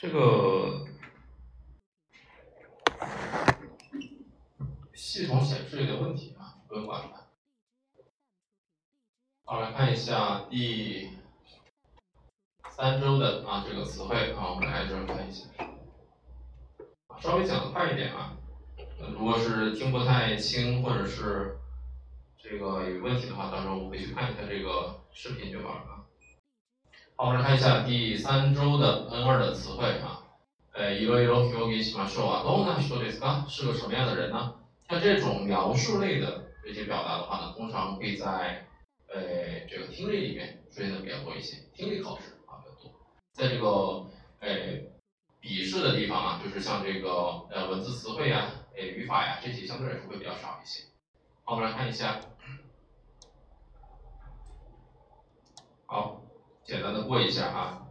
这个系统显示有点问题啊，不用管它。好，来看一下第三周的啊这个词汇啊，我们来这儿看一下，稍微讲的快一点啊，如果是听不太清或者是这个有问题的话，到时候我回去看一下这个视频就好了。好，我们来看一下第三周的 N 二的词汇啊。呃，いろいろ表現しましょう啊。どんな人ですか？是个什么样的人呢？像这种描述类的这些表达的话呢，通常会在呃这个听力里面出现的比较多一些，听力考试啊比较多。在这个呃笔试的地方啊，就是像这个呃文字词汇呀、呃语法呀这些相对来说会比较少一些。好，我们来看一下。好。 简单的过一下啊，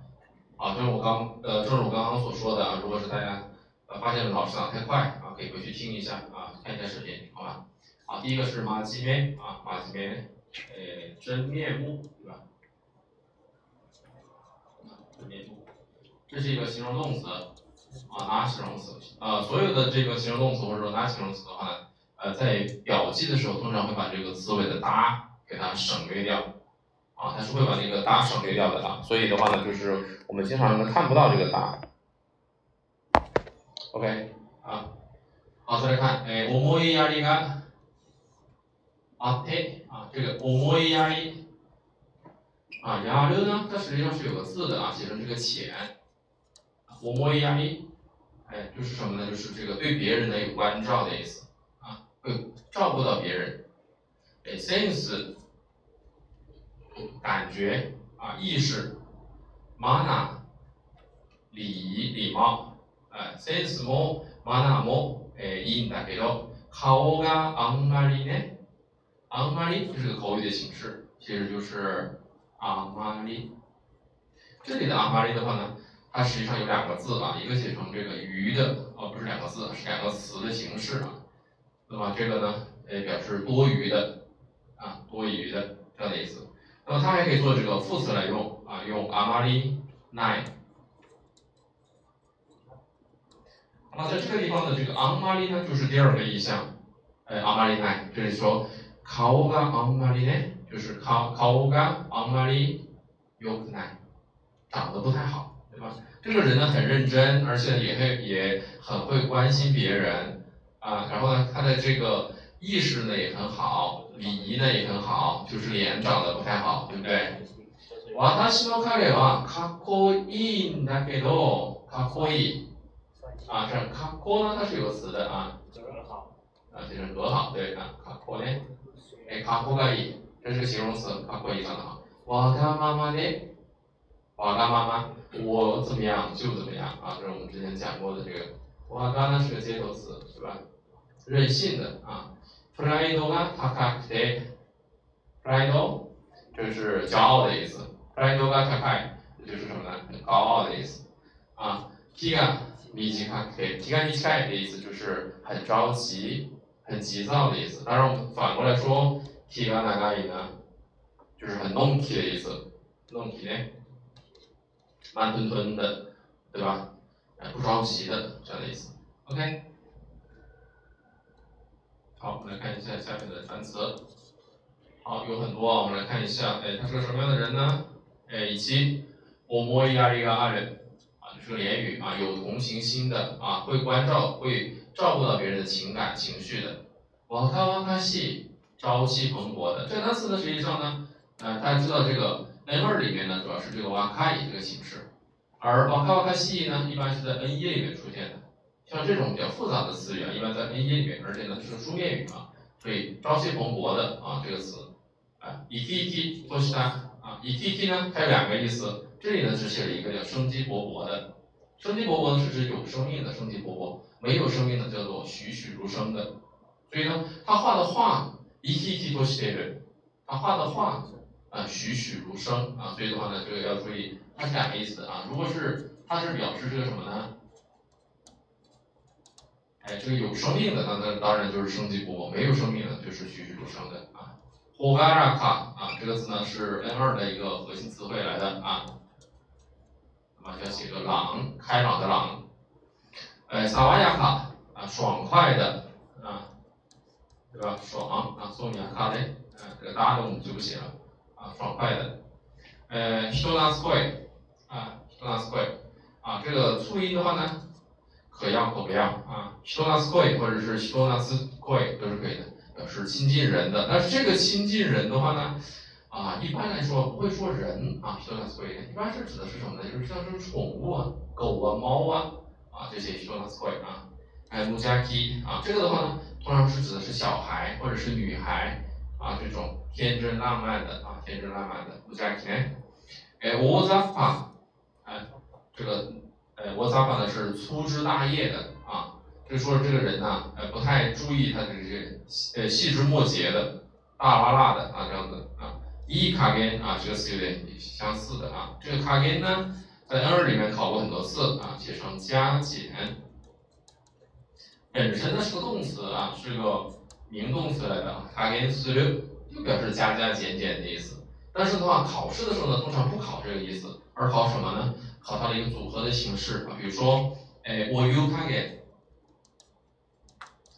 好，正如我刚呃，正如我刚刚所说的啊，如果是大家呃发现老师讲太快啊，可以回去听一下啊，看一下视频，好吧？好，第一个是马吉面啊，马吉面，呃，真面目，对吧？真面目，这是一个形容动词啊，拿形容词啊，所有的这个形容动词或者说拿形容词的话呢，呃，在表记的时候通常会把这个词尾的哒给它省略掉。啊，它是会把那个哒省略掉的啊，所以的话呢，就是我们经常呢看不到这个哒。OK，啊，好，再来看，哎，思いやりがあって，啊，这个思いやり，啊，やる呢，它实际上是有个字的啊，写成这个浅，思いやり，哎，就是什么呢？就是这个对别人的有关照的意思，啊，会照顾到别人，哎，sense。 感觉啊，意识，mana，礼仪礼貌，哎，sense も mana もえいいんだけど、顔があんまりね、あんまり这是个口语的形式，其实就是あんまり。这里的あんまり的话呢，它实际上有两个字啊，一个写成这个鱼的，哦不是两个字，是两个词的形式啊。那么这个呢，呃表示多余的啊，多余的这样的意思。 那么它还可以做这个副词来用啊，用 amari nai。那在这个地方的这个 amari 呢，就是第二个意象，哎，amari nai，这里说 kao ga amari 呢，就是 kao kao ga amari yokunai，长得不太好，对吧？这个人呢很认真，而且也会也很会关心别人啊，然后呢，他的这个。意识呢也很好，礼仪呢也很好，就是脸长得不太好，对不对？私の彼はかっこいいんだけど、かっこいい。啊，这かっこ呢，它是有个词的啊。啊，就是和好，对啊，かっこね。哎，かっこがいい，这是个形容词，かっこいい长得好。わがままで、わがまま，我怎么样就怎么样啊，这是我们之前讲过的这个。わが呢是个接头词，是吧？任性的啊。 プライドが高くて、プライド就是骄傲的意思。プライドが高い就是什么呢？高傲的意思。啊，気が短くて、気が短い的意思就是很着急、很急躁的意思。当然，我们反过来说，気が長い呢，就是很のんき的意思。のんきね，慢吞吞的，对吧？不着急的这样的意思。OK。 好，我们来看一下下面的单词。好，有很多啊，我们来看一下，哎，他是个什么样的人呢？哎，以及我摸一下一个阿人，啊，就是个连语啊，有同情心的啊，会关照、会照顾到别人的情感情绪的。瓦卡瓦卡西，朝气蓬勃的。这单词呢，实际上呢，呃，大家知道这个 N 二里面呢，主要是这个瓦卡伊这个形式，而瓦卡瓦卡西呢，一般是在 N 一里面出现的。像这种比较复杂的词语啊，一般在拼音里面，而且呢是书面语啊，所以朝气蓬勃的啊这个词，啊以 t t 都是它啊以 t t 呢它有两个意思，这里呢只写了一个叫生机勃勃的，生机勃勃呢是指有生命的生机勃勃，没有生命的叫做栩栩如生的，所以呢他画的画以 t t 都是这个，他画的画啊栩栩如生啊，所以的话呢这个要注意，它是两个意思啊，如果是它是表示这个什么呢？哎，这个有生命的，那那当然就是生机勃勃；没有生命的，就是栩栩如生的啊。h 嘎 g 卡啊，这个字呢是 N 二的一个核心词汇来的啊。 啊，要写个朗，开朗的朗。呃，萨瓦亚卡啊，爽快的啊，对吧？爽啊，送雅卡嘞，啊，这个大家都就不写了啊，爽快的。呃，ヒトナスコイ啊，ヒトナスコイ啊，这个促音的话呢， 可要可不要啊，ヒトナスコイ或者是ヒトナスコイ都是可以的，表示亲近人的。但是这个亲近人的话呢？啊，一般来说不会说人啊，说那所以一般是指的是什么呢？就是像是宠物啊，狗啊、猫啊，啊这些说那所以啊，还有木加基啊，这个的话呢，通常是指的是小孩或者是女孩啊，这种天真浪漫的啊，天真浪漫的木加基呢。哎，沃扎法，哎，这个 呃，沃扎法呢是粗枝大叶的啊，就说这个人呢，呃，不太注意他这些呃细枝末节的，大拉拉的啊这样子啊。一卡根啊，这个词有点相似的啊。这个卡根呢，在 N 二里面考过很多次啊，写成加减。本身呢是个动词啊，是个名动词来的。卡根四六就表示加加减减的意思。但是的话，考试的时候呢，通常不考这个意思，而考什么呢？考它的一个组合的形式啊。比如说，哎，我 U 卡根，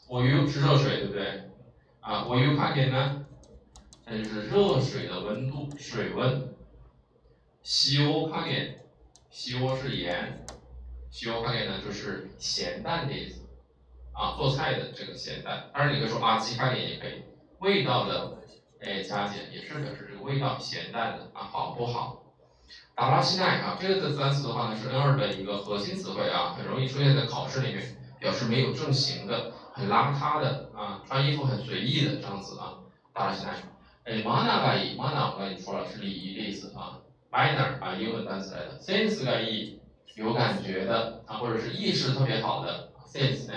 我 U 是热水，对不对？啊，我 U 卡根呢？那就是热水的温度，水温。西欧卡点，西欧是盐，西欧卡点呢就是咸淡的意思，啊，做菜的这个咸淡。当然你可以说啊，鸡卡点也可以，味道的哎加减也是表示这个味道咸淡的啊好不好？达拉西奈啊，这个的单词的话呢是 N 二的一个核心词汇啊，很容易出现在考试里面，表示没有正形的，很邋遢的啊，穿衣服很随意的这样子啊，达拉西奈。哎，manner がいい，manner 我刚才说了是礼仪的意思啊，manner 啊英文单词来的，sense がいい，有感觉的啊，或者是意识特别好的 sense 呢，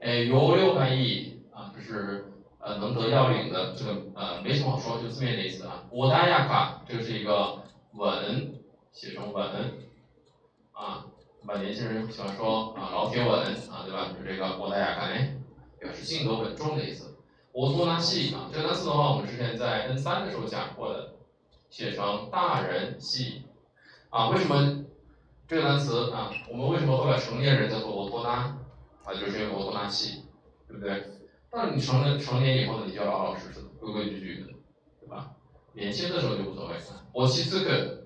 哎，有六がいい啊，就是呃能得要领的，这个呃没什么好说，就字面的意思啊。我大亚卡，这个是一个 稳，写成稳啊，把年轻人喜欢说啊老铁稳啊，对吧？就这个我大亚卡呢，表示性格稳重的意思。我多纳系啊，这个单词的话，我们之前在 N 三的时候讲过的，写成大人系啊。为什么这个单词啊？我们为什么会把成年人叫做我多纳啊？就是因为我多纳系，对不对？但你成了成年以后呢，你就要老老实实的、规规矩矩的，对吧？年轻的时候就无所谓。我其次个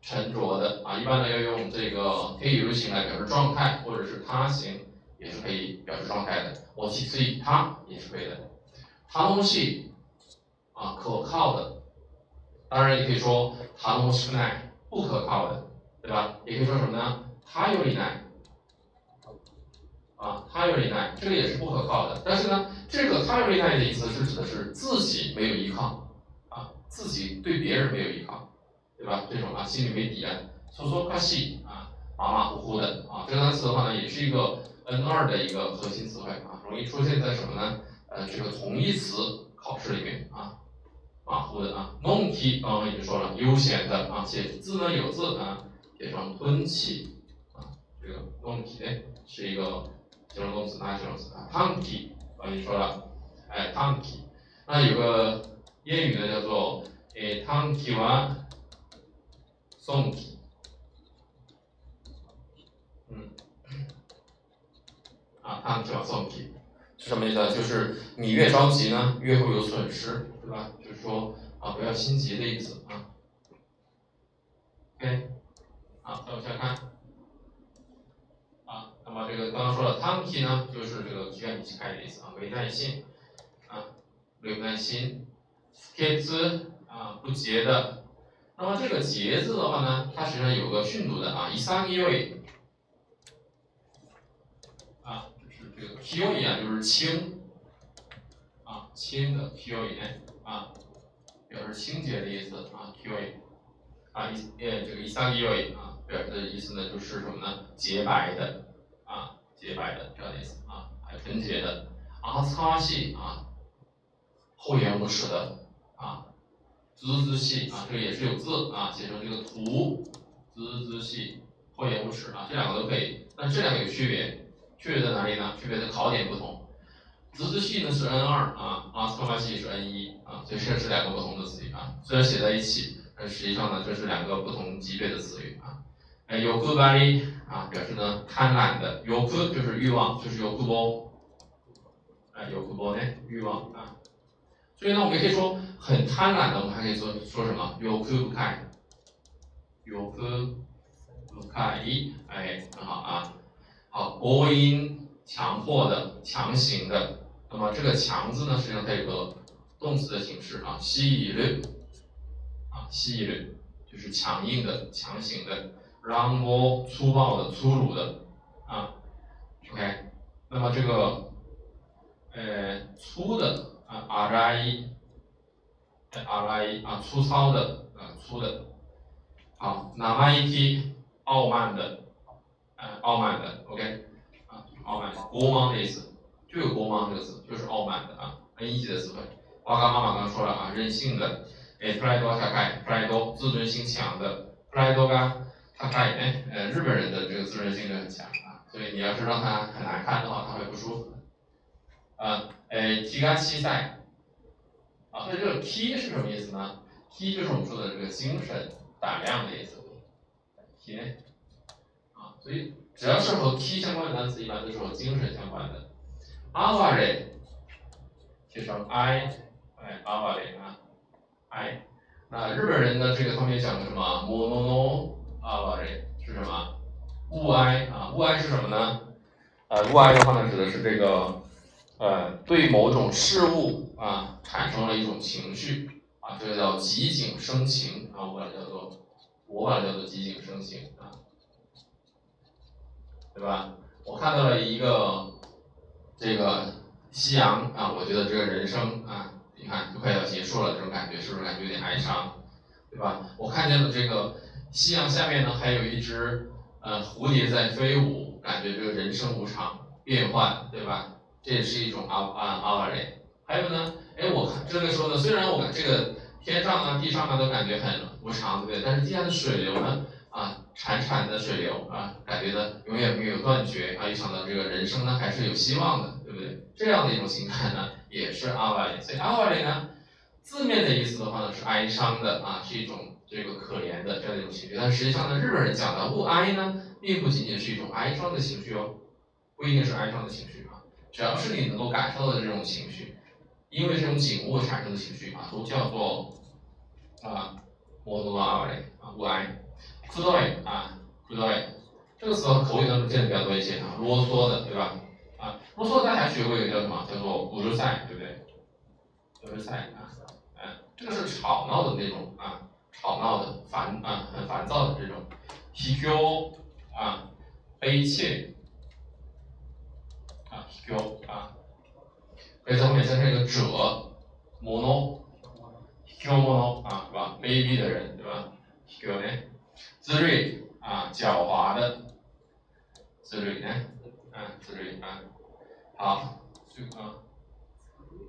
沉着的啊，一般呢要用这个可以语型来表示状态，或者是他形也是可以表示状态的。我其次以他也是可以的。他东西啊，可靠的，当然也可以说他东西奈不可靠的，对吧？也可以说什么呢？他有理奈啊，他有理奈，这个也是不可靠的。但是呢，这个他有理奈的意思是指的是自己没有依靠，自己对别人没有依靠，对吧？这种啊，心里没底啊，说说卡西啊，马马虎虎的啊，这个单词的话呢，也是一个 N 二的一个核心词汇啊，容易出现在什么呢？呃，这个同义词考试里面啊，马虎的啊，non ki 刚刚已经说了，悠闲的啊，写字呢有字啊，写成吞气啊，这个 non ki 呢是一个形容动词，哪形容词啊？tanki 刚才说了，哎，tanki，那有个谚语呢叫做，哎，tanki wa sonki，嗯，啊，tanki wa sonki。是什么意思？就是你越着急呢，越会有损失，对吧？就是说啊，不要心急的意思啊。OK，好，再往下看。啊，那么这个刚刚说了 t a n k y 呢，就是这个需要你去看的意思啊，没耐心啊，没有耐心。贴字啊，不洁的。那么这个洁字的话呢，它实际上有个训读的啊，一三一位。Q 啊，就是轻啊，轻的 Q 啊，表示清洁的意思啊，Q 啊，一呃这个一三一位啊，表示的意思呢就是什么呢？洁白的啊，洁白的这样的意思啊，还纯洁的。啊，擦细啊，厚颜无耻的啊，滋滋细啊，这个也是有字啊，写成这个图，滋滋细，厚颜无耻啊，这两个都可以，但这两个有区别。区别在哪里呢？区别的考点不同，滋滋系呢是 N 二啊，阿斯科巴系是 N 一啊，所以这是两个不同的词语啊。虽然写在一起，但实际上呢这是两个不同级别的词语啊。哎，有库巴里啊，表示呢贪婪的，有库就是欲望，就是有库波，哎，有库波呢欲望啊。所以呢，我们可以说很贪婪的，我们还可以说说什么？有库不开，有库不开，哎，很好啊。好，国音强迫的、强行的。那么这个强字呢，实际上它有个动词的形式啊，吸引力啊，吸引力就是强硬的、强行的，让我粗暴的、粗鲁的啊。OK，那么这个呃粗的，阿拉伊，阿拉伊啊，粗糙的啊，粗的。好，那么一提傲慢的。傲慢的，OK，啊，傲慢，国王的意思，就有国王这个词，就是傲慢的啊，很一级的词汇。我刚妈妈刚刚说了啊，任性的，哎，プライド高い，プライド自尊心强的，プライドが高い，哎，呃，日本人的这个自尊心就很强啊，所以你要是让他很难看的话，他会不舒服。啊，哎，気が小さい， 啊，所以这个 T 是什么意思呢？？T 就是我们说的这个精神胆量的意思，天，啊？所以只要是和 T 相关的单词，一般都是和精神相关的。阿瓦雷，写成 i，哎，阿瓦雷啊，i。那日本人呢，这个他们也讲的什么？mono 阿瓦雷是什么？物哀啊，物哀是什么呢？呃，物哀的话呢，指的是这个，呃，对某种事物啊产生了一种情绪啊，这个叫极景生情啊，我把它叫做，我把它叫做极景生情啊。对吧？我看到了一个这个夕阳啊，我觉得这个人生啊，你看就快要结束了，这种感觉是不是感觉有点哀伤？对吧？我看见了这个夕阳下面呢，还有一只呃蝴蝶在飞舞，感觉这个人生无常，变幻，对吧？这也是一种阿阿阿瓦雷。还有呢，哎，我看这个时候呢，虽然我们这个天上啊、地上啊都感觉很无常，对不对？但是地下的水流呢？啊，潺潺的水流啊，感觉呢永远没有断绝啊，一想到这个人生呢还是有希望的，对不对？这样的一种情感呢，也是阿瓦里。所以阿瓦里呢，字面的意思的话呢是哀伤的啊，是一种这个可怜的这样的一种情绪。但实际上呢，日本人讲的物哀呢，并不仅仅是一种哀伤的情绪哦，不一定是哀伤的情绪，只要是你能够感受到的这种情绪，因为这种景物产生的情绪啊，都叫做啊，摩多阿瓦里啊，勿哀。くどい啊，くどい，这个词口语当中见的比较多一些啊，啰嗦的，对吧？啊，啰嗦大家还学过一个叫什么？叫做うるさい，对不对？うるさい啊，嗯，这个是吵闹的那种啊，吵闹的烦啊，很烦躁的这种。ひきょ啊，悲切 啊，ひきょ啊，可以在后面加上一个者，もの，ひきょもの啊，是吧？卑鄙的人，对吧？ひきょね。自睿啊，狡猾的，自睿呢，啊，自睿啊，好，这个啊，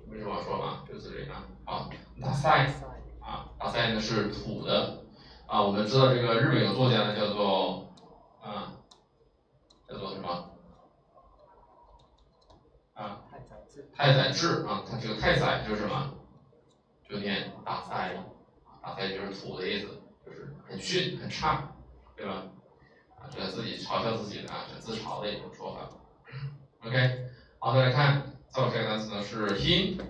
没什么说嘛，就自睿啊，好，大赛啊，大赛呢是土的啊，我们知道这个日本有作家呢叫做啊，叫做什么 太宰治啊，他这个太宰就是什么？就念大赛，大赛就是土的意思。就是很逊很差，对吧？啊，这自己嘲笑自己的啊，是自嘲的一种说法。OK，好，再来看，再往下个单词呢是 hin，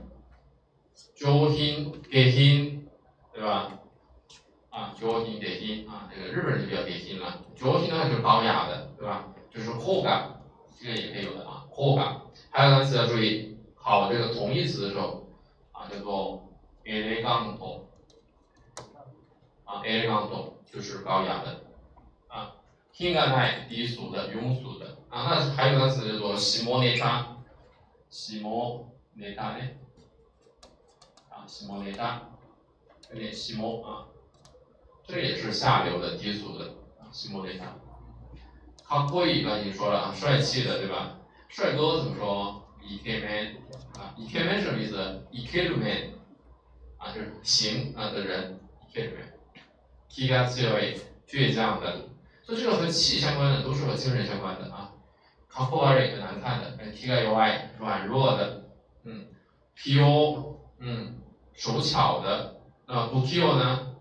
上品给 hin，对吧？啊，上品给 hin 啊，这个日本人就比较给 hin 了。上品呢就是高雅的，对吧？就是高感，这个也可以有的啊，高感。还有单词要注意，考这个同义词的时候啊，叫做 elegant。啊，elegant 就是高雅的，啊，king 奈低俗的、庸俗的，啊，那还有个词叫做西摩内达，西摩内达呢，啊，西摩内达，有点西摩啊，这也是下流的、低俗的，啊，西摩内达。かっこいい刚才已经说了啊，帅气的，对吧？帅哥怎么说？ イケメン啊，イケメン什么意思？イケメン啊，就是行啊的人，イケメン。気が強い、倔强的，所以这个和气相关的都是和精神相关的啊。かっこ悪い很难看的，気が弱い软弱的，嗯，器用，嗯，手巧的，那不器用呢？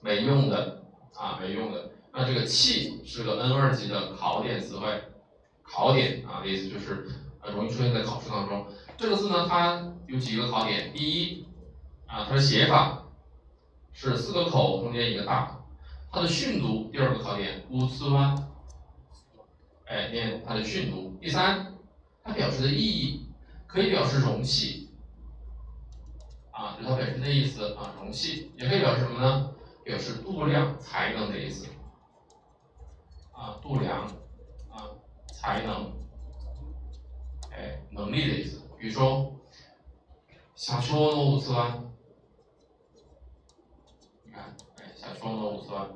没用的啊，没用的。那这 这个气是个 N 二级的考点词汇，考点啊的意思就是 呃容易出现在考试当中。这个字呢，它有几个考点，第一啊，它的写法是四个口中间一个大，它的训读第二个考点乌次弯，哎，念它的训读。第三，它表示的意义可以表示容器。啊，就它本身的意思啊，容器也可以表示什么呢？表示度量、才能的意思。啊，度量啊，才能，哎，能力的意思。比如说，小说的五次湾，你看，哎，小说的五次湾，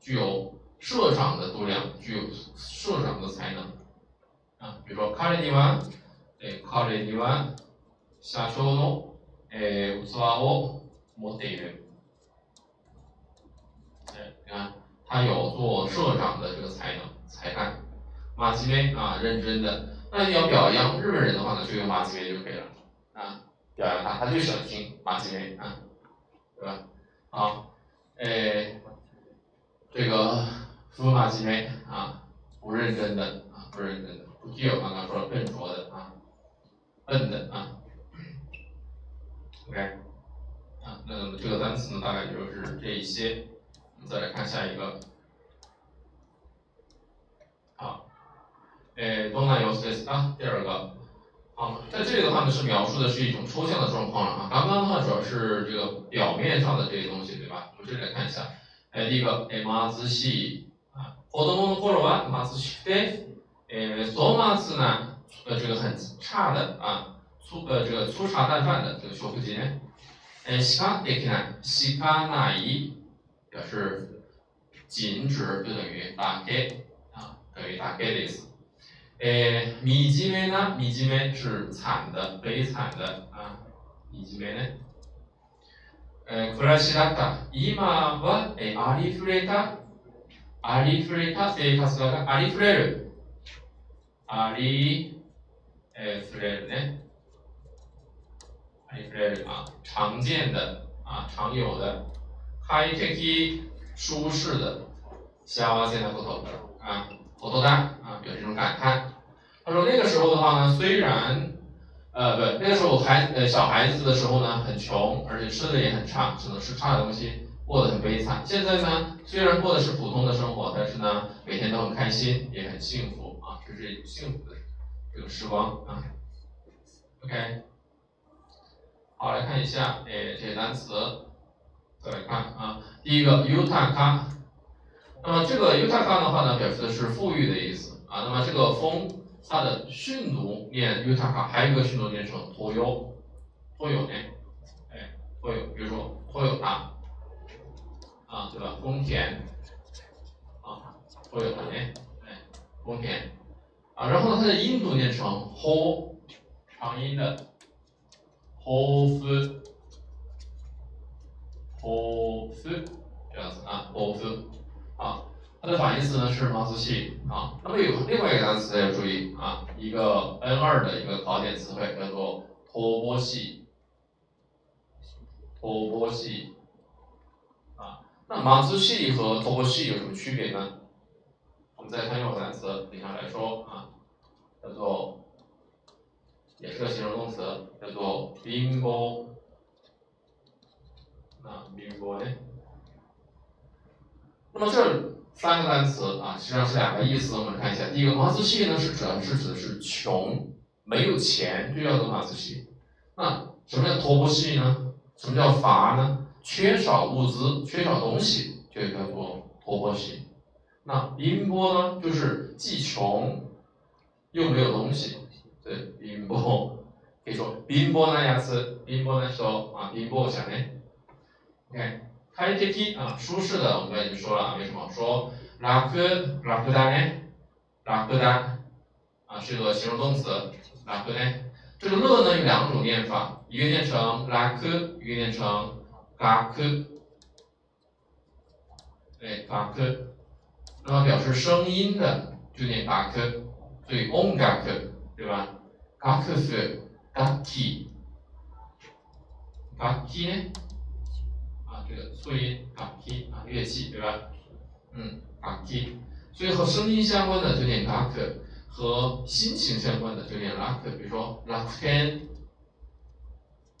具有社长的度量，具有社长的才能。啊，比如说，卡里尼湾，哎，卡里尼湾，小说的。えー、器を持っている。哎，你看，他有做社长的这个才能、才干。马吉梅啊，认真的。 那你要表扬日本人的话呢，就用马吉梅就可以了啊。表扬他，他就喜欢听马吉梅啊，对吧？好，哎，这个说马吉梅啊，不认真的啊，不认真的。不具有刚刚说笨拙的啊，笨的啊。OK，啊，那这个单词呢，大概就是这一些。我们再来看下一个。诶，东南有 s 啊，第二个。好，在这里的话呢，是描述的是一种抽象的状况了啊。刚刚的话主要是这个表面上的这些东西，对吧？我们这里来看一下。诶，第一个，诶，马子西啊，子供の頃は马子西で、诶，そ马子呢，呃，这个很差的啊。粗呃这个粗茶淡饭的这个修复节，哎，しかできない、しかない表示仅指就等于だけ啊，等于だけ的意思。 哎，惨めな、惨め是惨的、悲惨的啊，惨めね。え、暮らしだった。今はえありふれた、ありふれた生活がありふれる。あり、え、ふれるね。啊，常见的啊，常有的，high tech 舒适的，小现在不头啊，口头单 有这种感叹。他说那个时候的话呢，虽然呃不，那个时候孩呃小孩子的时候呢很穷，而且吃的也很差，只能吃差的东西，过得很悲惨。现在呢，虽然过的是普通的生活，但是呢，每天都很开心，也很幸福啊，这是幸福的这个时光啊。OK。好，来看一下，哎，这些单词，再来看啊，第一个 utaka，那么这个 utaka 的话呢，表示的是富裕的意思啊。那么这个风，它的训读念 utaka，还有一个训读念成 toyo，toyo 呢，哎，toyo，比如说 toyo 它，啊，对吧？丰田，啊，toyo 它呢，哎，丰田，啊，然后呢，它的音读念成 ho，长音的。抱负，抱负这样子啊，抱负啊，它的反义词呢是马子系啊。那么有另外一个单词要注意啊，一个 N 二的一个考点词汇叫做托波系，托波系啊。那马子系和托波系有什么区别呢？我们再看用单词，底下来说啊，叫做。也是个形容动词，叫做贫乏。啊，贫乏呢？那么这三个单词啊，实际上是两个意思。我们看一下，第一个马子系呢，是主要是指的是穷，没有钱就叫做马子系。那什么叫托钵系呢？什么叫乏呢？缺少物资，缺少东西，就叫做托钵系。那贫乏呢，就是既穷又没有东西。对，贫乏，可以说贫乏なやつ，贫乏な人啊，贫乏者ね。 OK，快適啊，舒适的，我们刚才已经说了，为什么？说楽楽だね，楽だ啊，是个形容动词，楽ね。这个乐呢有两种念法，一个念成楽，一个念成楽。对，楽。那么表示声音的就念楽，所以音楽。对吧？楽譜、楽器、楽器呢？ 啊，这个促音，楽器啊，乐器，对吧？嗯，楽器。所以和声音相关的就念楽，和心情相关的就念楽。比如说楽天，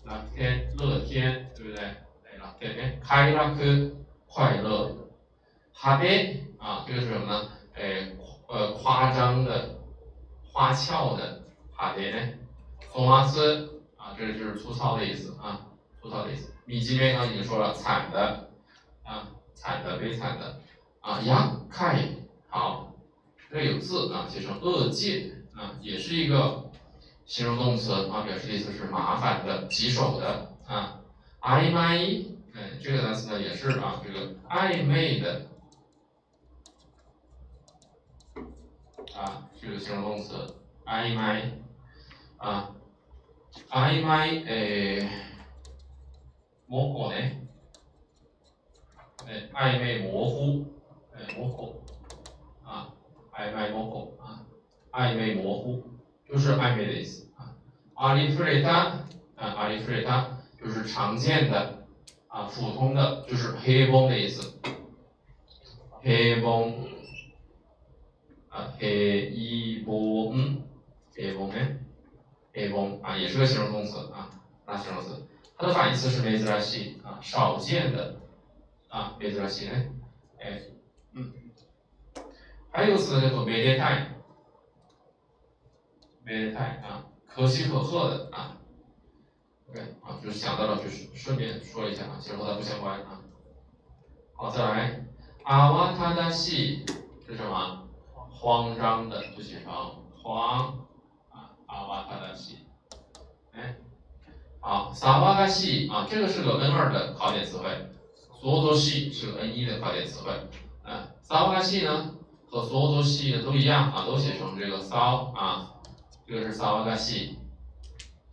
乐天，乐天，对不对？哎，乐天呢，快乐，快乐。派对啊，这个是什么呢？哎，呃，夸张的、花俏的派对呢。松麻斯啊，这就是粗糙的意思啊，粗糙的意思。米基面刚已经说了，惨的啊，惨的，悲惨的啊。压开好，这有字啊，写成恶戒啊，也是一个形容动词啊，表示的意思是麻烦的、棘手的啊。暧昧，哎，这个单词呢也是啊，这个暧昧的。啊，这个形容动词，暧昧，啊，暧昧，诶，模糊呢，哎，暧昧模糊，哎，模糊，啊，暧昧模糊，啊，暧昧模糊，就是暧昧的意思，啊，阿里弗雷塔，啊，阿里弗雷塔就是常见的，啊，普通的，就是黑崩的意思，黑崩。啊，黑一波嗯，黑波呢？黑波啊，也是个形容动词啊，那形容词？它的反义词是梅兹拉西啊，少见的啊，梅兹拉西呢？哎，嗯，还有个词叫做梅列泰，梅列泰啊，可喜可贺的啊，OK 啊，就是想到了，就是顺便说一下啊，其实和它不相关啊。好，再来，阿瓦塔达西是什么？慌张的就写成慌啊，阿瓦塔达西，哎，好，萨瓦嘎西啊，这个是个 N 二的考点词汇，索多西是个 N 一的考点词汇，哎，萨瓦嘎西呢和索多西都一样啊，都写成这个骚啊，这个是萨瓦嘎西，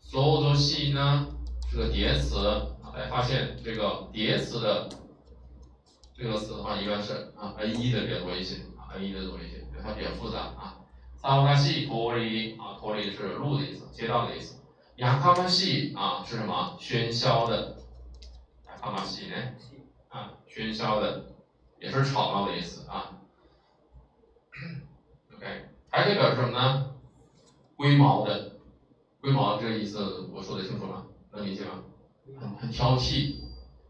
索多西呢是个叠词，大家发现这个叠词的这个词的话，一般是啊 N 一的比较多一些啊，N 一的多一些。它比较复杂啊。萨瓦卡西托里啊，托里是路的意思，街道的意思。雅卡马西啊是什么？喧嚣的。雅卡马西呢？啊，喧嚣的，也是吵闹的意思啊。OK，还可以表示什么呢？龟毛的，龟毛这个意思我说的清楚吗？能理解吗？很很挑剔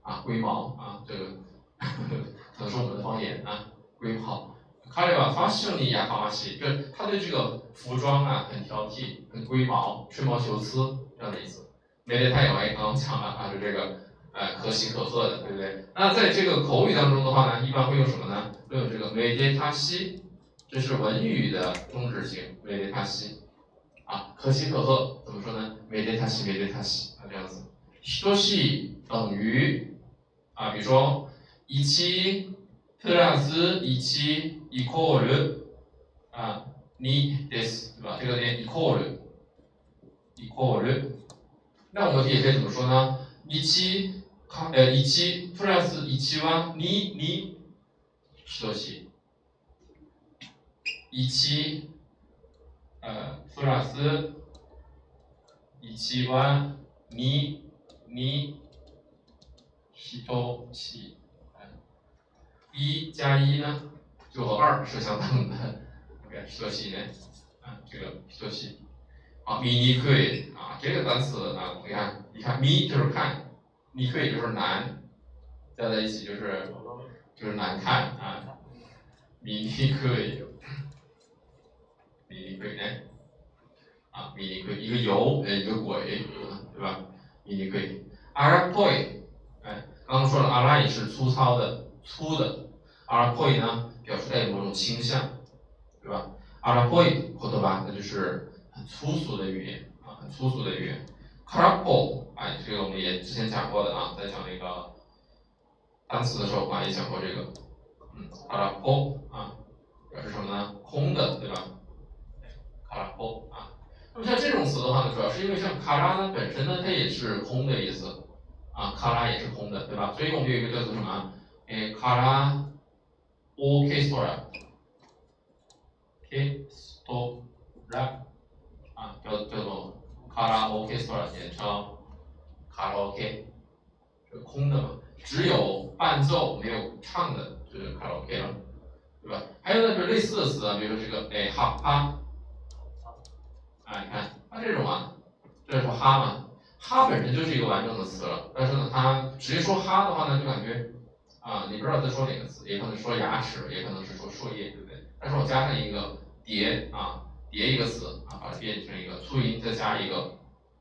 啊，龟毛啊，这个 可能是我们的方言啊，龟毛。卡里瓦方胜利亚卡马西，就他对这个服装啊很挑剔，很龟毛，吹毛求疵这样的意思。梅列泰有哎刚刚讲了啊，就这个呃可喜可贺的，对不对？那在这个口语当中的话呢，一般会用什么呢？会用这个梅列塔西，这是文语的中止型，梅列塔西啊，可喜可贺怎么说呢？梅列塔西，梅列塔西啊这样子。等西等于啊，比如说一プラス1イコールあ2です。对吧这个呢イコールイコール。那我们也可以怎么说呢1え1プラス1は2に等しい。1プラス1は2に等しい。一加一呢，就和二是相等的。OK，缩细呢，啊，这个缩细。好，mini gray 啊，这个单词啊，你看你看，mini 就是看，mini gray 就是难，加在一起就是就是难看啊。mini gray，mini gray 哎，啊，mini gray 一个油，一个鬼，对吧？mini gray，our boy 哎，刚刚说了，our line 是粗糙的。粗的，而 poi 呢，表示带有某种倾向，对吧？而 poi 口头吧，那就是很粗俗的语言啊，很粗俗的语言。karapo，哎，这个我们也之前讲过的啊，在讲那个单词的时候啊，也讲过这个，嗯，karapo 啊，表示什么呢？空的，对吧？karapo 啊，那么像这种词的话呢，主要是因为像卡拉呢本身呢，它也是空的意思啊，卡拉也是空的，对吧？所以我们有一个叫做什么？卡拉，orchestra，orchestra，啊，叫叫做卡拉 orchestra 简称卡拉 OK。这空的嘛？只有伴奏没有唱的，就是卡拉 OK 了，对吧？还有呢，就是类似的词啊，比如说这个哎哈哈，啊，你看，它这种啊，这是哈嘛？哈本身就是一个完整的词了，但是呢，它直接说哈的话呢，就感觉。啊，你不知道在说哪个词，也可能说牙齿，也可能是说树叶，对不对？但是我加上一个叠啊，叠一个词啊，把它变成一个促音，再加一个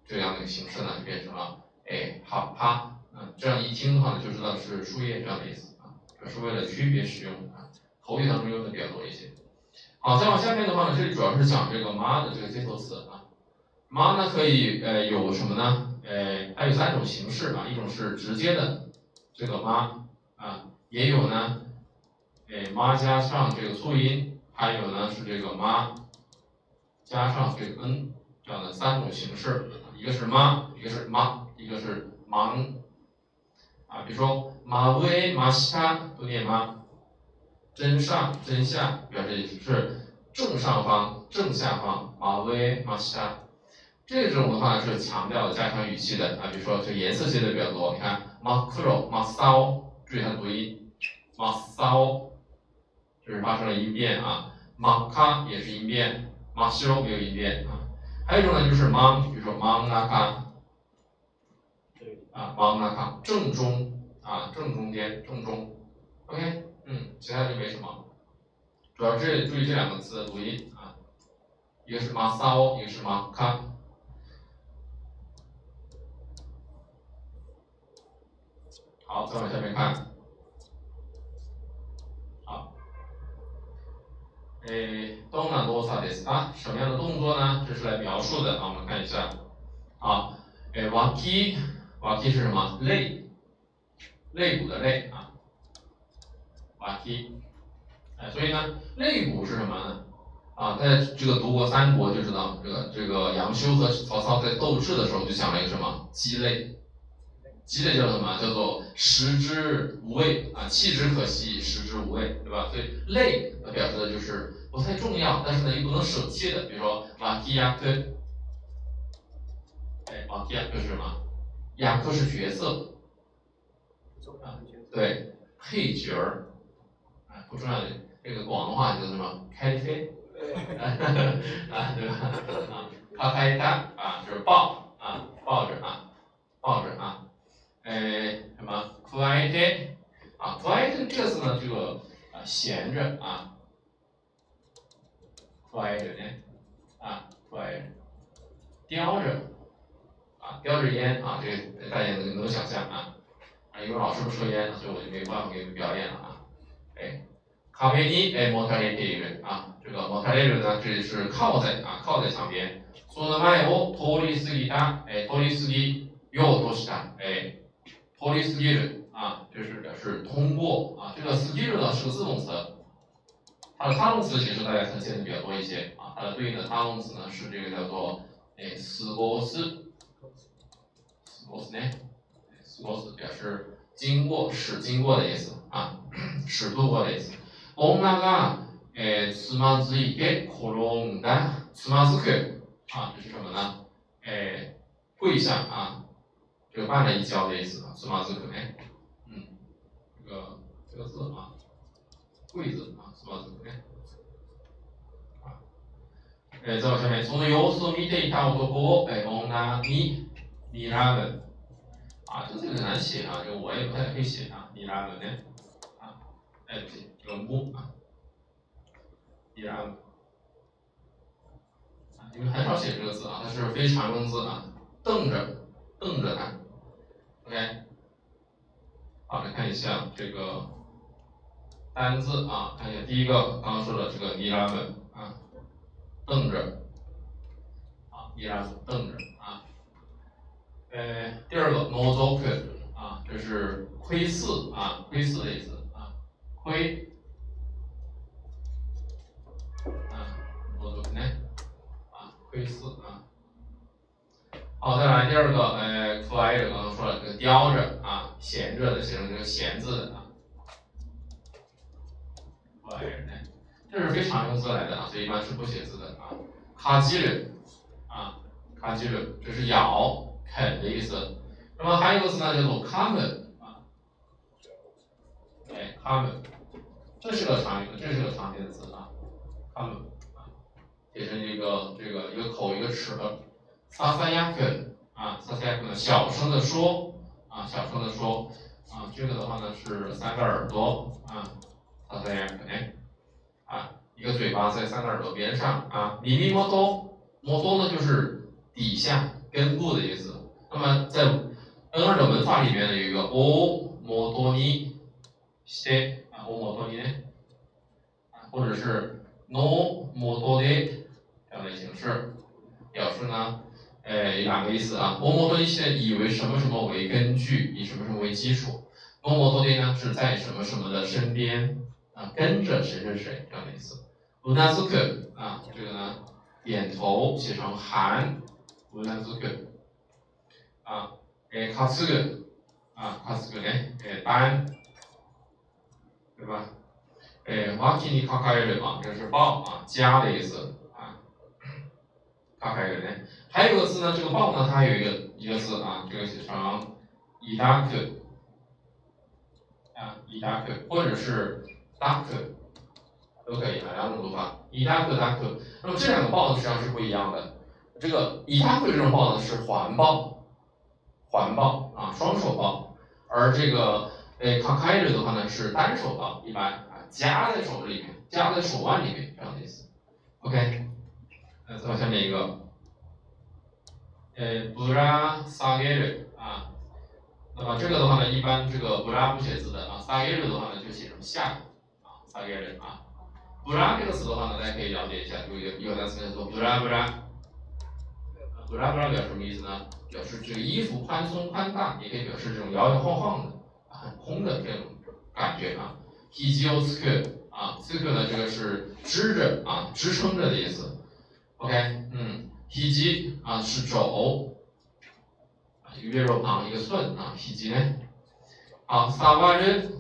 这样的一个形式呢，就变成了哎哈哈，嗯，这样一听的话呢，就知道是树叶这样的意思啊，这是为了区别使用啊。口语当中用的比较多一些。好，再往下面的话呢，这里主要是讲这个妈的这个接头词啊。妈呢可以呃有什么呢？呃，它有三种形式啊，一种是直接的这个妈啊，也有呢，哎妈加上这个促音，还有呢是这个妈加上这个 n 这样的三种形式，一个是妈，一个是妈，一个是忙啊。比如说马威马西他都念妈。真上真下表示是正上方正下方马威马下，这种的话是强调加强语气的啊，比如说这颜色接的比较多，你看马克注意它读音，马骚，就是发生了音变啊，马卡也是音变，马西罗没有音变啊，还有一种呢就是芒，比如说芒那卡，啊芒那卡正中啊正中间正中，OK。嗯，其他就没什么，主要是注意这两个字的读音啊，一个是马骚，一个是马卡。好，再往下面看，好，诶，どんな動作ですか？什么样的动作呢？这是来描述的啊，我们看一下，啊，诶，脇，脇是什么？肋，肋骨的肋啊。瓦梯，哎，所以呢，肋骨是什么呢？啊，在这个读过三国就知道，这个这个杨修和曹操在斗智的时候就讲了一个什么鸡肋， 鸡肋叫什么？叫做食之无味啊，弃之可惜，食之无味，对吧？所以肋表示的就是不太重要，但是呢又不能舍弃的，比如说瓦梯亚克，哎，瓦梯亚克是什么？亚克是角色，啊，对，配角儿。不重要的，这个广东话叫什么？开飞，啊，对吧？啊，他开单啊，就是抱啊，抱着啊，抱着啊，哎，什么？quiet 啊，quiet 这个字呢，这个啊，闲着啊，quiet 呢，啊，quiet，叼着啊，叼着烟啊，这个大家能能想象啊，啊，因为老师不抽烟，所以我就没有办法给你们表演了啊，哎。卡梅尼哎，摩塔雷这一人啊，这个摩塔雷人呢，这里是靠在啊，靠在墙边。その前を通り過ぎた哎，通り過ぎようとした哎， 通り過ぎる啊，就是表示通过啊。这个過ぎる呢是个自动词，它的他动词其实大家可能见的比较多一些啊。它的对应的他动词呢是这个叫做哎，過ごす，過ごすね，過ごす表示经过，使经过的意思啊，使度过的意思。女が、えー、つまずいて転んだ、つまずく啊，这是什么呢？哎，跪下啊， 这个绊了一跤的意思啊，つまずくね，嗯，这个这个字啊，跪字啊，つまずくね。啊，え再往下面，その様子を見ていた男を、え女に睨む。啊，这字很难写啊，就我也不太会写啊，睨むね。啊，哎，不行。冷木啊，依然啊，因为很少写这个字啊，它是非常用字啊，瞪着瞪着它 ，OK，好，来看一下这个单字啊，看一下第一个刚刚说的这个尼拉本啊，瞪着，啊，尼拉瞪着啊，呃，第二个 no zoke 啊，这是窥视啊，窥视的意思啊，窥。啊。啊，窥视啊。好，再来第二个，呃，可爱的刚刚说了，这个叼着啊，闲着的，写成这个闲字的啊。可爱的，这是非常用字来的啊，所以一般是不写字的啊。卡基人啊，卡基人，这是咬、啃的意思。那么还有一个词呢，叫做 common 啊，哎，common。这是个常用，这是个常见的词啊。他们啊，写成一个这个一个口一个齿。撒撒亚克啊，撒撒亚克呢，小声的说啊，小声的说啊，这个的话呢是三个耳朵啊，撒撒亚克哎啊，一个嘴巴在三个耳朵边上啊。咪咪摩多摩多呢就是底下根部的意思。那么在 N 二的文法里面呢有一个 O 摩多尼些啊，O 摩多尼呢啊，或者是 No 摩多的这样的形式，表示呢。哎，两个意思啊。某某多现在以为什么什么为根据，以什么什么为基础。某某多的呢是在什么什么的身边啊，跟着谁谁谁这样的意思。乌纳斯克啊，这个呢点头写成含乌纳斯克啊，哎卡斯克啊卡斯克呢哎单对吧？哎瓦基尼卡卡耶勒啊，这是抱啊加的意思啊，卡卡耶勒呢。还有个字呢，这个抱呢，它有一个一个字啊，这个写成伊达克啊，伊达克，或者是达克都可以啊，两种读法，伊达克达克。那么这两个抱呢，实际上是不一样的。这个伊达克这种抱呢是环抱，环抱啊，双手抱，而这个诶卡开着的话呢是单手抱，一般啊夹在手里面，夹在手腕里面这样的意思。OK，那再下面一个。呃，布拉萨盖尔啊，那么这个的话呢，一般这个布拉不写字的啊，萨盖尔的话呢就写成下啊，萨盖尔啊，布拉这个词的话呢，大家可以了解一下，有一个一个单词叫做布拉布拉，布拉布拉表示什么意思呢？表示这个衣服宽松宽大，也可以表示这种摇摇晃晃的、很空的这种感觉啊。ヒジオツク啊，ツク呢这个是支着啊，支撑着的意思。OK，嗯。 体积啊是肘，啊一个月肉旁一个寸啊体积呢，好撒瓦人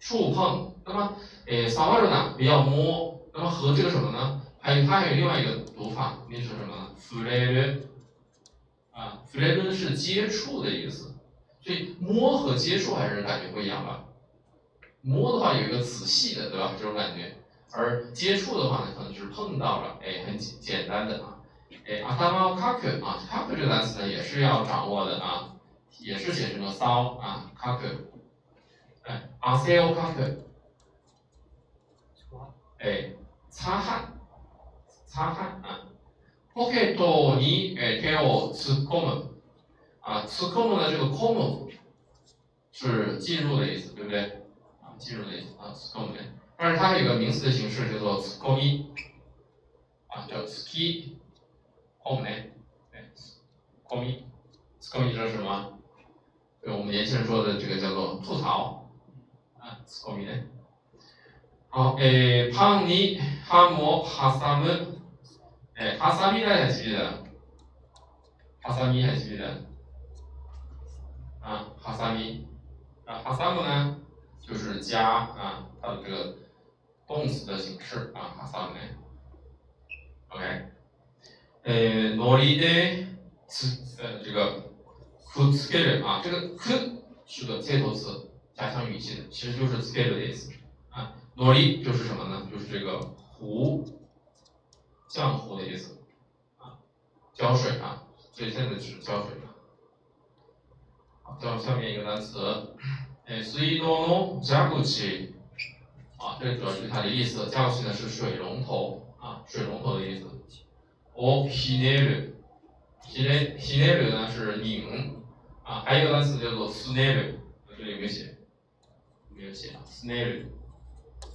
触碰，那么诶萨瓦人呢不要摸，那么和这个什么呢？还有它还有另外一个读法，念成什么呢？弗雷伦啊弗雷伦是接触的意思，所以摸和接触还是感觉不一样吧？摸的话有一个仔细的对吧？这种感觉，而接触的话呢可能就是碰到了，哎很简简单的啊。哎，阿达玛卡克啊，卡克这个单词呢也是要掌握的啊，也是写成了骚啊，卡克。哎，阿塞奥卡克。哎，擦汗，擦汗啊。ポケットに手を突っ込む。啊，突っ込む的这个込む是进入的意思，对不对？啊，进入的意思啊，突っ込む。但是它还有个名词的形式叫做突っ込み，啊，叫突 き。后面呢？哎，后面，后面知道什么？对我们年轻人说的这个叫做吐槽啊，后面呢？好，诶，胖尼哈摩哈萨姆，诶，哈萨米大家记得？哈萨米还记得？啊，哈萨米，啊，哈萨姆呢，就是加啊，它的这个动词的形式啊，哈萨姆呢，OK。呃，努力的词，呃，这个くつける啊，这个く是个介头词，加强语气的，其实就是つける的意思啊。努力就是什么呢？就是这个壶，浆糊的意思啊，浇水啊，所以现在指浇水啊。好，再往下面一个单词，哎，水道の蛇口啊，这个主要是它的意思，蛇口呢是水龙头啊，水龙头的意思。 哦，ひねる，ひねひねる呢是拧啊，还有一个单词叫做すねる，这里有没有写？没有写啊，すねる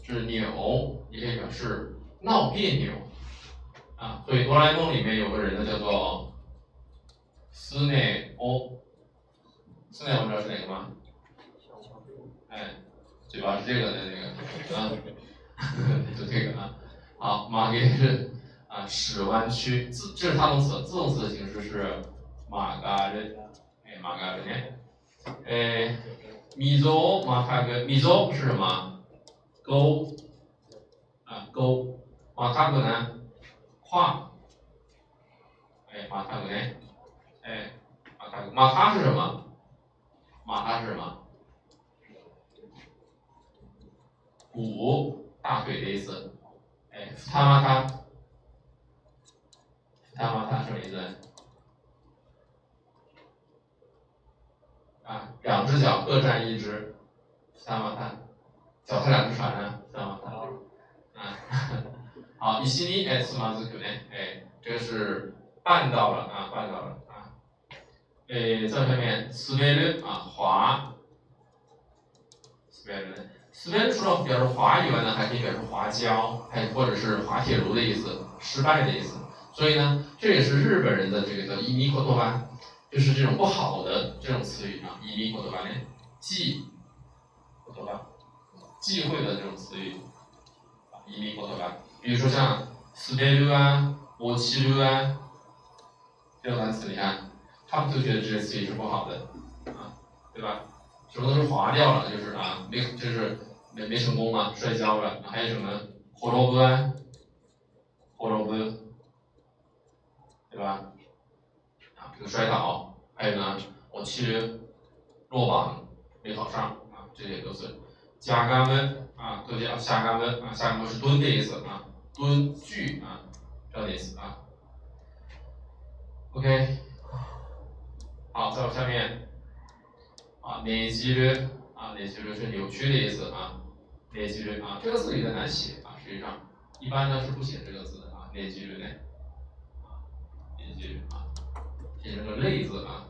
是扭，也可以表示闹别扭啊。所以哆啦 A 梦里面有个人呢叫做すねお，すね我知道是哪个吗？哎，嘴巴是这个的那个啊，就这个啊。好，马给是。 啊，使弯曲，自这是他动词，自动词的形式是马嘎人，哎，马嘎人？哎，米走马卡格，米走是什么？勾，啊勾，马卡格呢？跨，哎，马卡格呢？哎，马卡格，马卡是什么？马卡是什么？骨大腿的意思。哎，他妈他，他妈他什么意思？啊，两只脚各占一只，三毛他，脚踏两只船啊，三毛他。啊，好，一西尼 s 马子可能，哎，这个是绊到了啊，绊到了啊。哎，这下面斯贝勒啊，滑。斯贝勒，斯贝勒除了表示滑以外呢，还可以表示滑跤，还或者是滑铁卢的意思，失败的意思。所以呢，这也是日本人的这个叫伊尼口头吧，就是这种不好的这种词语啊，伊尼口头吧呢，忌口头吧，忌讳的这种词语。移民过头吧，比如说像死贝鲁啊、我七鲁啊这种单词，你看，他们就觉得这些词语是不好的，啊，对吧？什么都是划掉了，就是啊，没就是没没成功嘛，摔跤了。还有什么火萝卜啊，火萝卜，对吧？啊，这个摔倒，还有呢，我其实落榜，没考上啊，这些都是。加干温啊，都叫下干温啊，下干温是蹲的意思啊，蹲踞啊，这样的意思啊。OK，好，再往下面啊，内肌率啊，内肌率是扭曲的意思啊，内肌率啊，这个字有点难写啊，实际上一般呢是不写这个字的啊，内肌率呢，啊，写成个类字啊。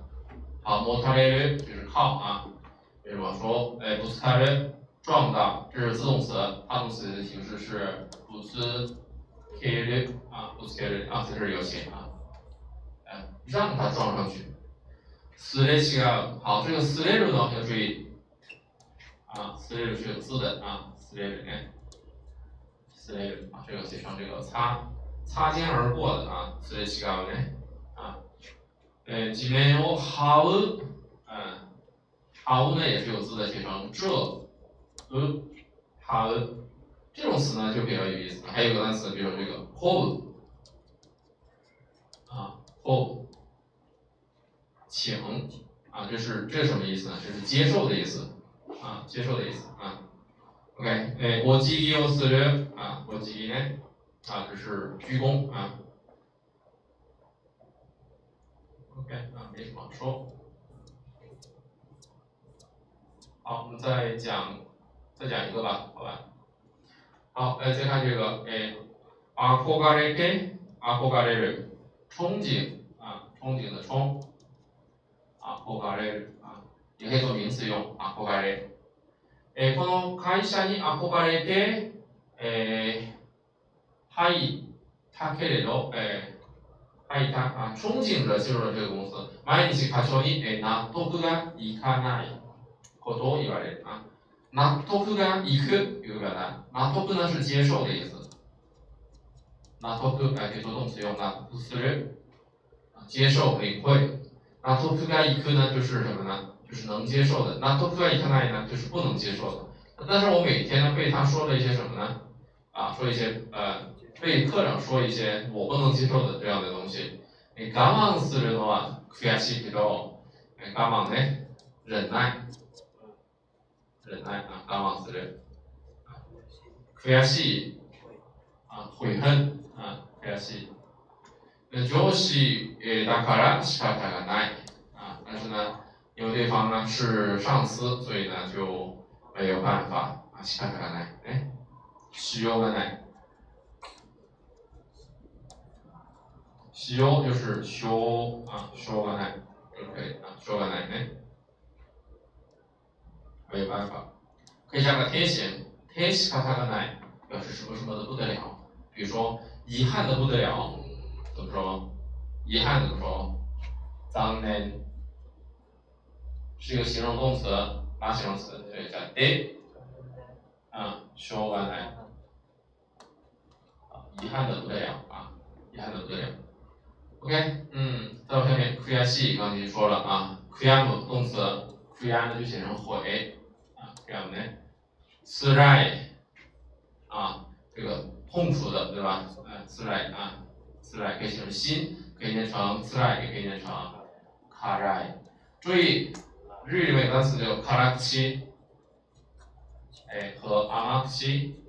好，摩擦类就是靠啊，比如说哎，不是他人。撞到，这是自动词，他动词的形式是不兹 k 列啊，不兹 k 列啊，在这儿有写啊，哎，让它撞上去。斯雷奇啊，好，这个斯雷鲁呢要注意啊，斯雷鲁是有字的啊，斯雷鲁，斯雷鲁啊，这个写成这个擦擦肩而过的啊，斯雷奇啊呢啊，呃，地面有哈乌，嗯，哈乌呢也是有字的，写成这。呃，好，这种词呢就比较有意思。还有个单词，比如这个 hold，啊，hold，请，啊，这是这是什么意思呢？这是接受的意思，啊，接受的意思啊。OK，哎，我记忆有四人，啊，我记忆呢，啊，这是鞠躬啊。OK，啊，没什么说。好，我们再讲。再讲一个吧，好吧。好，来再看这个，哎，阿库嘎雷给，阿库嘎雷人，憧憬啊，憧憬的憧，阿库嘎雷人啊，也可以做名词用，阿库嘎雷。えこの会社に憧れて、え入ったけれど、え入 ったあ憧憬着进入了这个公司。毎日課長に納得がいかないことを言われる啊。納得がいく有个表达，納得呢是接受的意思。納得哎可以做动词用，納得する，接受领会。納得がいく呢就是什么呢？就是能接受的。納得がいかない呢就是不能接受的。但是我每天呢被他说了一些什么呢？啊，说一些呃 被课长说一些我不能接受的这样的东西。我慢するのは悔しいけど、我慢ね忍耐。忍耐啊，刚忘词了。悔しい啊，悔恨啊，悔しい。那上司だから仕方がない啊，但是呢，因为对方呢是上司，所以呢就没有办法啊，仕方がない。哎，しようがない。 しよう就是しよう啊，しようがない就可以啊，しようがないね。没有办法，可以加个天形，天形卡卡个奈，表示什么什么的不得了。比如说遗憾的不得了，怎么说？遗憾怎么说？脏呢？是一个形容动词，哪形容词？对，叫で。啊，说完来。啊，遗憾的不得了啊，遗憾的不得了。 OK，嗯，再往下面，悔しい刚才已经说了啊，悔やむ动词，悔や呢就写成悔。这样呢，自在啊，这个痛苦的，对吧？嗯，自在啊，自在可以写成心，可以念成自在，也可以念成卡在。注意，日语里面单词叫卡拉奇， 哎，和阿玛西，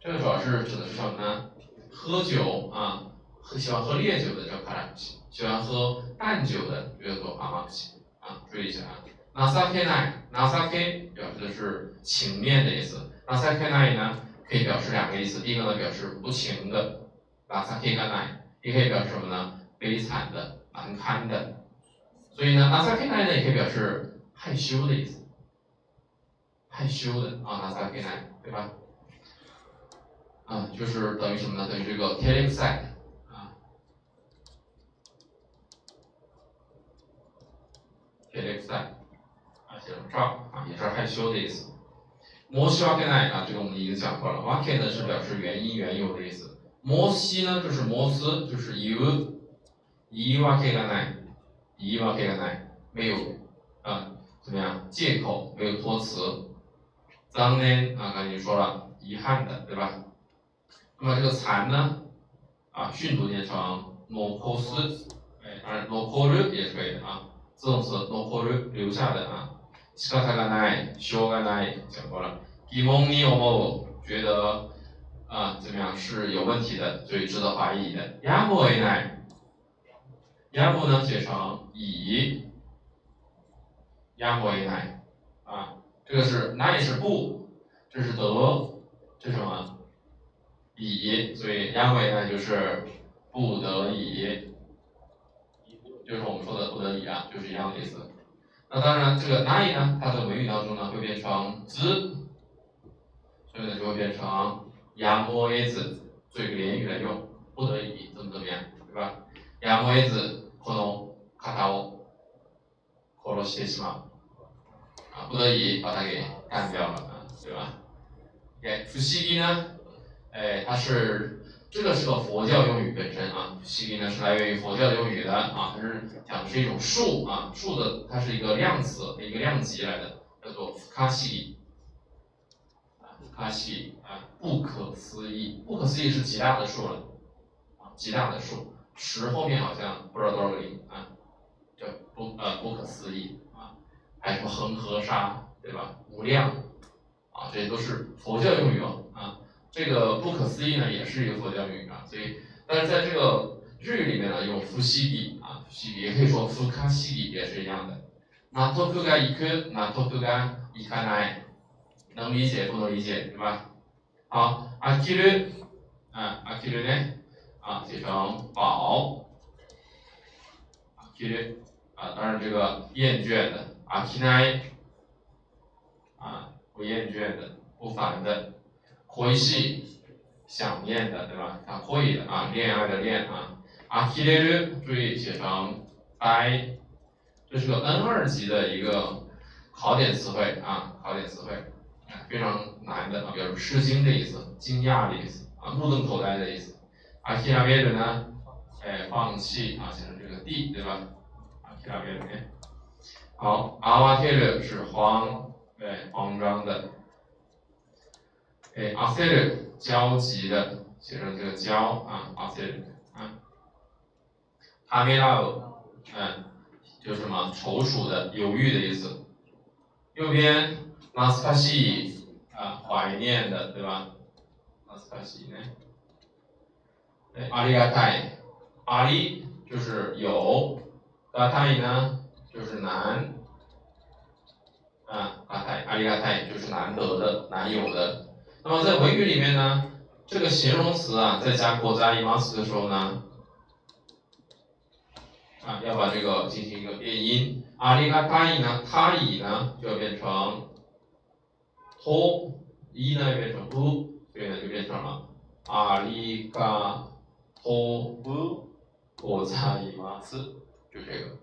这个主要是指的是什么呢？喝酒啊，喝 喜欢喝烈酒的叫卡拉奇，喜欢喝淡酒的。叫做阿玛奇啊，注意一下啊。那萨克奈，那萨克表示的。是情面的。意思，那萨克奈呢？可以表示两个意思，第一个呢？表示无情的，那萨克奈，也可以表示什么呢？悲惨的、难堪的。所以呢，那萨克奈呢？也可以表示害羞的。意思，害羞的。啊，那萨克奈，对吧？啊，就是等于什么呢？等于这个 t e l e x i 啊 t e l e x i 啊，写成这儿啊，也是害羞的意思。摩西瓦克奈啊，这个我们已经讲过了。瓦克呢是表示原因、缘由的意思。摩西呢就是摩斯，就是有伊瓦克奈，伊瓦克奈，没有啊，怎么样？借口，没有托词。脏呢啊，刚才你说了，遗憾的，对吧？那么这个残呢，啊，训读念成 no kos，哎，当然 no kor 也是可以的啊，自动词 no kor 留下的啊，仕方がない、しょうがない讲过了，疑問に思う觉得啊怎么样是有问题的，所以值得怀疑的。やむを得ない，やむ呢写成以，やむを得ない啊，这个是ない是不，这是得，这是什么？以，所以央为呢就是不得已， 就是我们说的不得已啊，就是一样的意思。那当然，这个难以呢，它在文语当中呢会变成之，所以呢就会变成亚莫为子，做一个连语来用，不得已怎么怎么样，对吧？亚莫为子可能卡塔我，可罗西西嘛，啊，不得已把它给干掉了啊，对吧？哎，不思议呢？哎，它是这个是个佛教用语本身啊，西里呢是来源于佛教用语的啊，它是讲的是一种数啊，数的它是一个量词，一个量级来的，叫做卡西啊，卡西啊，不可思议，不可思议是极大的数了啊，极大的数，十后面好像不知道多少个零啊，叫不呃不可思议啊，还有什么恒河沙对吧，无量啊，这些都是佛教用语啊。这个不可思议呢，也是一个佛教语啊，所以，但是在这个日语里面呢，用夫西比啊，夫西比也可以说夫卡西比也是一样的。那托克が行く，那托克が行かない，能理解不能理解，对吧？好，飽きる，啊，飽きる呢，啊，写成饱，飽きる，啊，当然这个厌倦的，飽きない，啊，不厌倦的，不烦的。 回系想念的，对吧？它会的啊，恋爱的恋啊。阿基列鲁，注意写成 i，，这是个 N 二级的一个考点词汇啊，考点词汇，非常难的啊，表示吃惊的意思，惊讶的意思啊，目瞪口呆的意思。阿基拉别鲁呢？哎，放弃啊，写成这个 D，对吧？阿基拉别鲁。好，阿瓦特鲁是慌，对，慌张的。哎，阿塞尔焦急的，写成这个焦啊，阿塞尔啊，哈米拉尔，嗯，就是什么踌躇的、犹豫的意思。右边纳斯卡西啊，怀念的，对吧？纳斯卡西呢？哎，阿里嘎泰，阿里就是有，嘎泰呢就是难，啊，嘎泰，阿里嘎泰就是难得的、难有的。那么在文语里面呢，这个形容词啊，在加国加 i 词的时候呢，啊，要把这个进行一个变音。阿里嘎他伊呢，他伊呢就要变成托，伊呢要变成不，所以呢就变成了阿里嘎托不国加 i 词，就这个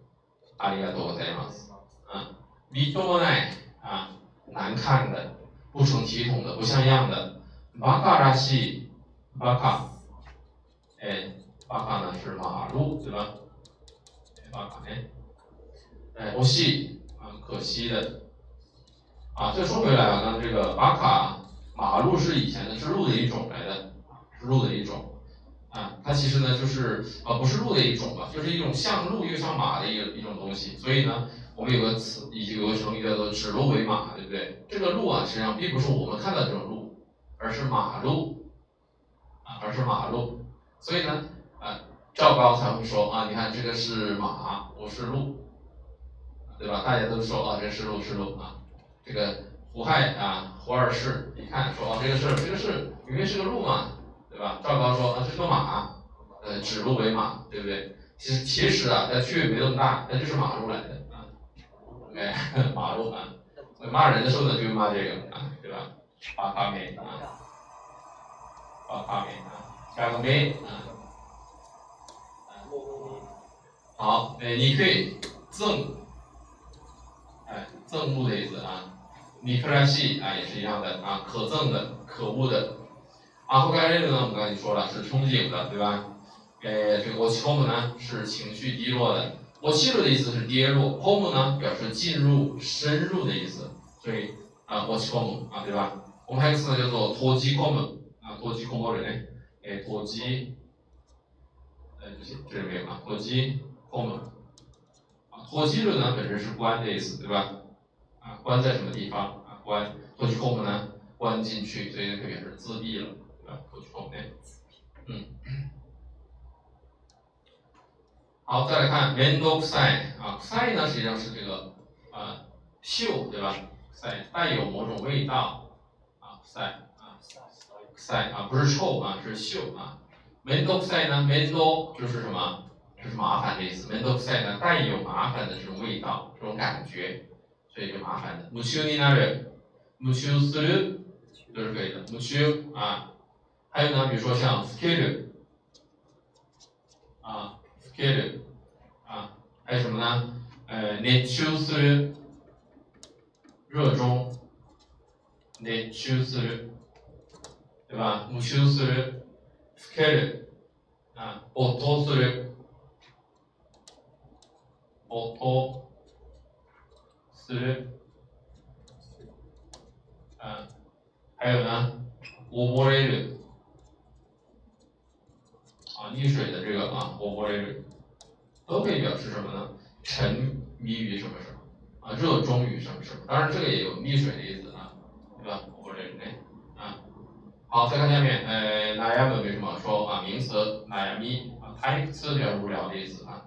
阿里嘎多国加 i 词，啊，みともない啊，难看的。 不成体统的，不像样的。巴卡拉西，巴卡，哎，巴卡呢是马路，对吧？巴卡哎，哎，欧西啊，可惜的。啊，再说回来啊，那这个巴卡马路是以前的是鹿的一种来的，是鹿的一种。啊，它其实呢就是啊，不是鹿的一种吧，就是一种像鹿又像马的一个一种东西。所以呢。我们有个词，以及有个成语叫做指鹿为马，对不对？这个鹿啊，实际上并不是我们看到这种鹿，而是马鹿，啊，而是马鹿。所以呢，啊，赵高才会说啊，你看这个是马，不是鹿，对吧？大家都说啊，这是鹿是鹿啊。这个胡亥啊，胡二世一看说啊，这个是这个是明明是个鹿嘛，对吧？赵高说啊，这是个马，呃，指鹿为马，对不对？其实其实啊，它区别没那么大，它就是马路来的哎马路啊，骂人的时候呢就骂这个啊，对吧？八八面啊，八八面啊，加个面啊，好，哎，你可以赠，哎，赠物的意思啊，你非常细啊也是一样的啊，可赠的，可恶的，阿后盖瑞呢，我们刚才说了是憧憬的，对吧？哎，这个我期 home 呢是情绪低落的，我期入的意思是跌落，home 呢表示进入、深入的意思，所以啊，我期 home 啊，对吧？我们还有个词叫做脱机 home 啊，脱机 home 人，哎，脱机，呃，这些这里没有啊，脱机 home 啊，脱机入呢本身是关的意思，对吧？啊，关在什么地方啊？关，脱机 home 呢关进去，所以特别是自闭了，对吧？脱机 home 嗯。好，再来看 m e n d o x i d 啊 x i d 呢实际上是这个呃锈对吧？x i d 带有某种味道。啊 x i d 啊 x i d 啊不是臭啊是锈啊。m e n d o x i d 呢 m e n d o 就是什么？就是麻烦的意思。m e n d o x i d 呢带有麻烦的这种味道这种感觉，所以就麻烦的。m u c h u n i n a r e m u c h u s u r u 都是可以的。m u c h u 啊，还有呢比如说像 s k i l l 啊 s k i l l 还有什么呢？呃，need to 是热衷，need to 是，对吧？無臭する、つける、啊，音する、音する，啊，还有呢，溺れる。啊，溺水的这个啊，我我这 都可以表示什么呢？沉迷于什么什么啊，热衷于什么什么。当然，这个也有溺水的意思啊，对吧？我这内啊。好，再看下面，呃，哪样的为什么说啊？名词哪样咪啊？它一个词比较无聊的意思啊。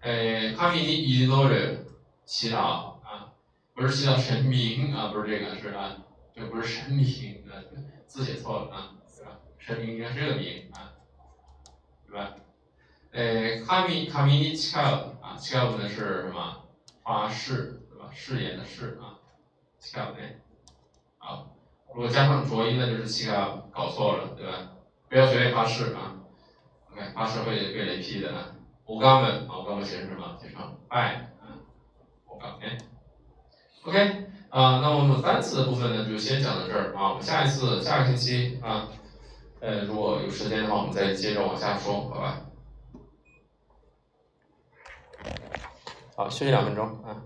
呃，卡米尼伊诺尔祈祷啊，不是祈祷神明啊，不是这个，是啊，这不是神明啊，字写错了啊，对吧？神明应该是这个名啊。对吧？呃，卡米卡米尼恰啊，恰呢是什么？发誓，对吧？誓言的誓啊，恰呢？好，如果加上浊音呢，就是恰搞错了，对吧？不要随便发誓啊。OK，发誓会被雷劈的啊。我刚们啊，我刚们写成什么？写成拜啊。我刚哎。OK 啊，那我们单词的部分呢，就先讲到这儿啊。我们下一次下个星期啊。呃，如果有时间的话，我们再接着往下说，好吧？好，休息两分钟啊。